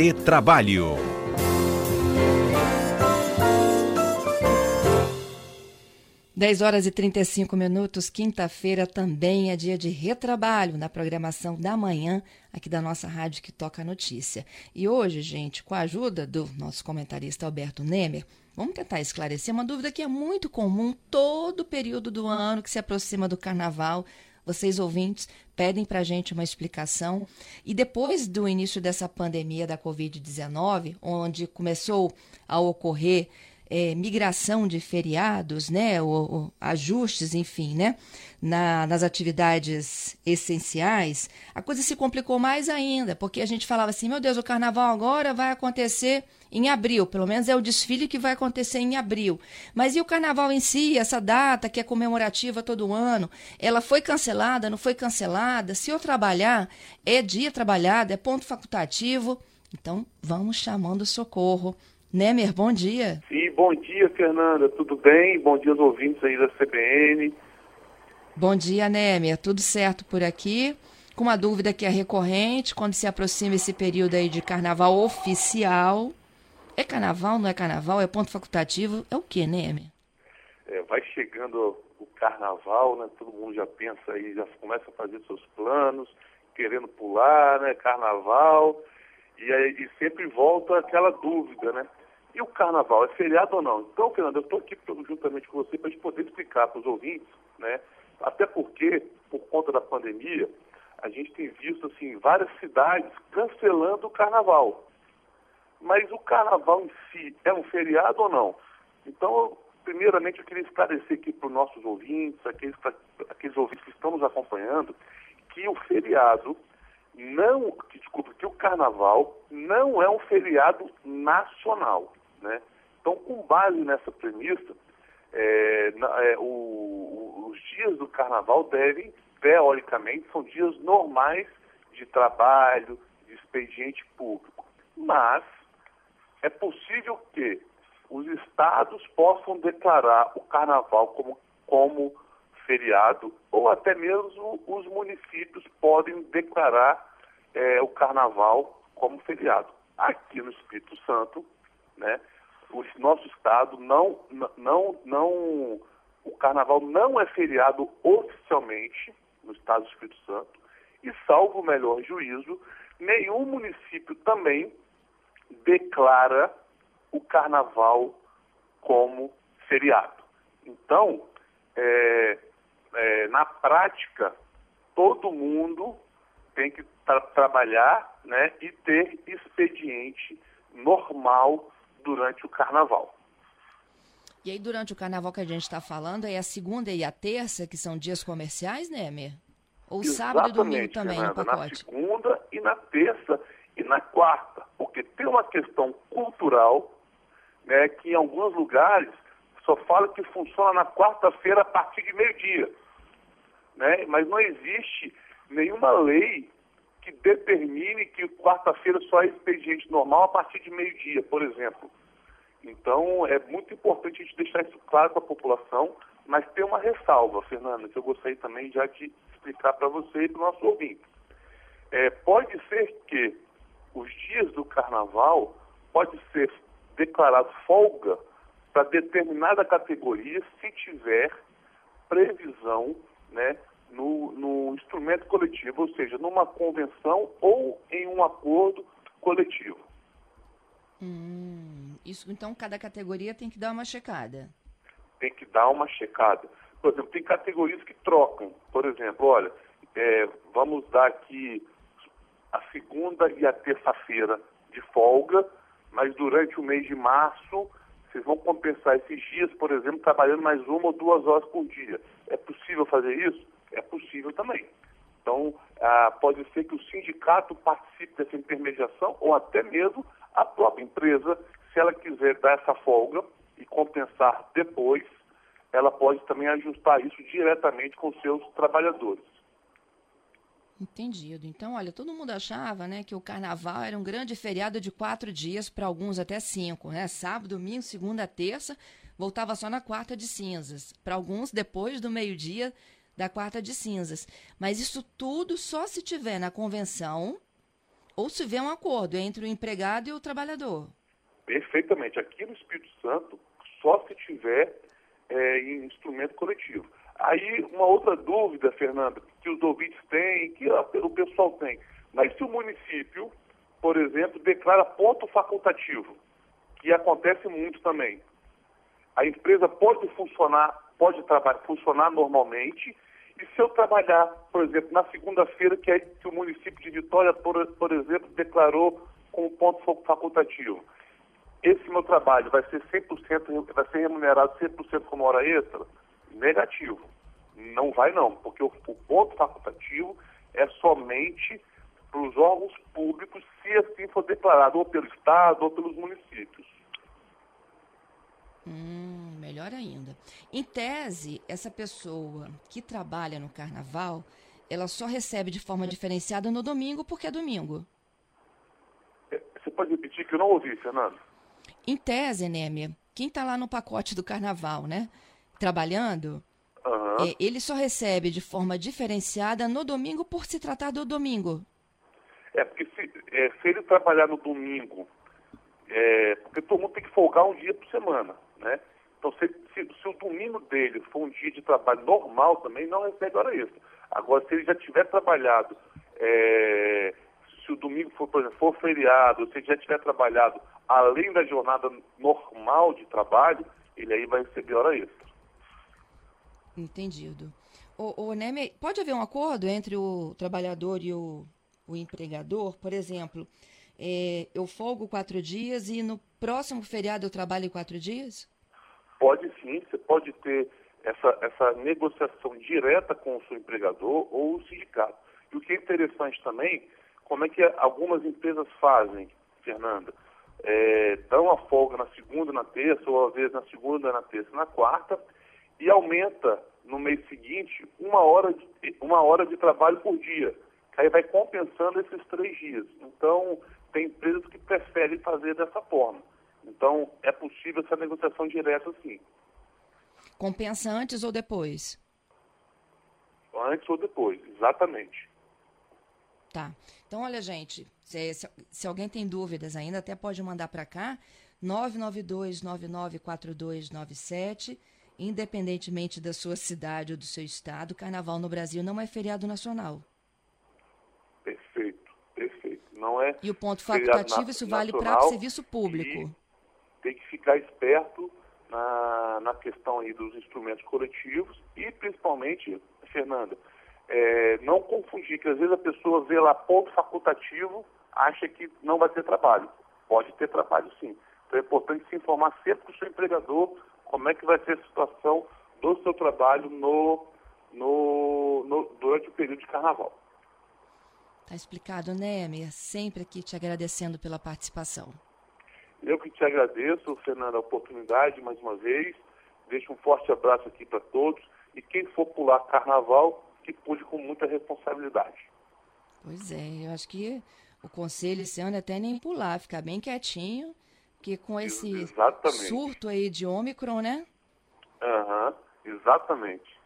Retrabalho. Dez horas e 35 minutos, quinta-feira também é dia de retrabalho na programação da manhã aqui da nossa rádio que toca a notícia. E hoje, gente, com a ajuda do nosso comentarista Alberto Nemer, vamos tentar esclarecer uma dúvida que é muito comum todo período do ano que se aproxima do carnaval. Vocês ouvintes pedem para a gente uma explicação. E depois do início dessa pandemia da Covid-19, onde começou a ocorrer é, migração de feriados, né, ou, ajustes, enfim, né, na, nas atividades essenciais, a coisa se complicou mais ainda, porque a gente falava assim, meu Deus, o carnaval agora vai acontecer em abril, pelo menos é o desfile que vai acontecer em abril. Mas e o carnaval em si, essa data que é comemorativa todo ano, ela foi cancelada, não foi cancelada? Se eu trabalhar, é dia trabalhado, é ponto facultativo. Então, vamos chamando socorro. Nemer, bom dia. Sim, bom dia, Fernanda. Tudo bem? Bom dia aos ouvintes aí da CBN. Bom dia, Nemer. Tudo certo por aqui? Com uma dúvida que é recorrente, quando se aproxima esse período aí de carnaval oficial. É carnaval, não é carnaval? É ponto facultativo? É o que, Nemer? É, vai chegando o carnaval, né? Todo mundo já pensa aí, já começa a fazer seus planos, querendo pular, né? Carnaval. E aí e sempre volta aquela dúvida, né? E o carnaval é feriado ou não? Então, Fernando, eu estou aqui juntamente com você para a gente poder explicar para os ouvintes, né? Até porque, por conta da pandemia, a gente tem visto assim várias cidades cancelando o carnaval. Mas o carnaval em si é um feriado ou não? Então, primeiramente, eu queria esclarecer aqui para os nossos ouvintes, aqueles, aqueles ouvintes que estão nos acompanhando, que o feriado não, desculpa, que o carnaval não é um feriado nacional, né? Então, com base nessa premissa, é, é, o, os dias do carnaval devem, teoricamente, são dias normais de trabalho, de expediente público. Mas é possível que os estados possam declarar o carnaval como, como feriado, ou até mesmo os municípios podem declarar é, o carnaval como feriado. Aqui no Espírito Santo, né, o nosso estado não, não, não, o carnaval não é feriado oficialmente no estado do Espírito Santo e, salvo o melhor juízo, nenhum município também declara o carnaval como feriado. Então, é, é, na prática, todo mundo tem que tra trabalhar né, e ter expediente normal durante o carnaval. E aí, durante o carnaval que a gente está falando, é a segunda e a terça, que são dias comerciais, né, Emer? Ou Exatamente, sábado e domingo também Fernanda, no pacote? Na segunda e na terça e na quarta. Porque tem uma questão cultural né, que em alguns lugares só fala que funciona na quarta-feira a partir de meio-dia. Né? Mas não existe nenhuma lei que determine que quarta-feira só é expediente normal a partir de meio-dia, por exemplo. Então, é muito importante a gente deixar isso claro para a população, mas tem uma ressalva, Fernanda, que eu gostaria também já de explicar para você e para o nosso ouvinte. É, pode ser que os dias do carnaval pode ser declarado folga para determinada categoria se tiver previsão né, no, no instrumento coletivo, ou seja, numa convenção ou em um acordo coletivo. Hum, isso, então, cada categoria tem que dar uma checada. Tem que dar uma checada. Por exemplo, tem categorias que trocam. Por exemplo, olha, é, vamos dar aqui a segunda e a terça-feira de folga, mas durante o mês de março vocês vão compensar esses dias, por exemplo, trabalhando mais uma ou duas horas por dia. É possível fazer isso? Possível também. Então, ah, pode ser que o sindicato participe dessa intermediação ou até mesmo a própria empresa, se ela quiser dar essa folga e compensar depois, ela pode também ajustar isso diretamente com seus trabalhadores. Entendido. Então, olha, todo mundo achava né, que o carnaval era um grande feriado de quatro dias, para alguns até cinco, né? Sábado, domingo, segunda, terça, voltava só na quarta de cinzas. Para alguns, depois do meio-dia da quarta de cinzas. Mas isso tudo só se tiver na convenção ou se vê um acordo entre o empregado e o trabalhador. Perfeitamente. Aqui no Espírito Santo, só se tiver é, em instrumento coletivo. Aí, uma outra dúvida, Fernanda, que os ouvintes têm, que o pessoal tem. Mas se o município, por exemplo, declara ponto facultativo, que acontece muito também, a empresa pode funcionar, pode trabalhar, funcionar normalmente, e se eu trabalhar, por exemplo, na segunda-feira, que, é, que o município de Vitória, por, por exemplo, declarou como ponto facultativo, esse meu trabalho vai ser 100%, vai ser remunerado 100% como hora extra? Negativo. Não vai não, porque o, o ponto facultativo é somente para os órgãos públicos, se assim for declarado, ou pelo Estado ou pelos municípios. Hum, melhor ainda. Em tese, essa pessoa que trabalha no carnaval, ela só recebe de forma diferenciada no domingo porque é domingo. Você pode repetir que eu não ouvi, Fernando? Em tese, Némia, quem está lá no pacote do carnaval, né? Trabalhando, uhum. é, ele só recebe de forma diferenciada no domingo por se tratar do domingo. É, porque se, é, se ele trabalhar no domingo, é, porque todo mundo tem que folgar um dia por semana, né? Então, se, se, se, o domingo dele for um dia de trabalho normal também, não recebe hora extra. Agora, se ele já tiver trabalhado, é, se o domingo for, por exemplo, for feriado, se ele já tiver trabalhado além da jornada normal de trabalho, ele aí vai receber hora extra. Entendido. O, o Neme, pode haver um acordo entre o trabalhador e o, o empregador? Por exemplo, é, eu folgo quatro dias e no próximo feriado eu trabalho quatro dias? Pode sim, você pode ter essa, essa negociação direta com o seu empregador ou o sindicato. E o que é interessante também, como é que algumas empresas fazem, Fernanda? é, dão a folga na segunda, na terça, ou às vezes na segunda, na terça, na quarta, e aumenta no mês seguinte uma hora de, uma hora de trabalho por dia. Que aí vai compensando esses três dias. Então, tem empresas que preferem fazer dessa forma. Então, é possível essa negociação direta sim. Compensa antes ou depois? Antes ou depois, exatamente. Tá. Então, olha, gente, se, se, se alguém tem dúvidas ainda, até pode mandar para cá, 992-994297, independentemente da sua cidade ou do seu estado, Carnaval no Brasil não é feriado nacional. Perfeito, perfeito. Não é e o ponto facultativo, isso vale para o serviço público. Tem que ficar esperto na, na questão aí dos instrumentos coletivos e, principalmente, Fernanda, é, não confundir, que às vezes a pessoa vê lá ponto facultativo, acha que não vai ter trabalho. Pode ter trabalho sim. Então é importante se informar sempre com o seu empregador como é que vai ser a situação do seu trabalho no, no, no durante o período de carnaval. Tá explicado, né, Emer? Sempre aqui te agradecendo pela participação. Eu que te agradeço, Fernanda, a oportunidade mais uma vez. Deixo um forte abraço aqui para todos. E quem for pular carnaval, que pude com muita responsabilidade. Pois é, eu acho que o conselho esse ano é até nem pular, ficar bem quietinho, porque com esse exatamente. surto aí de Ômicron, né? Aham, uhum, exatamente.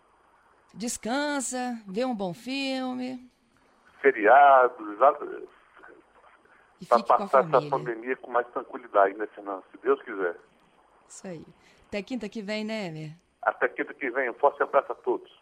Descansa, vê um bom filme. Feriado, exatamente. Para passar essa pandemia com mais tranquilidade, né, Fernando? Se Deus quiser. Isso aí. Até quinta que vem, né, Emer? Até quinta que vem. Um forte abraço a todos.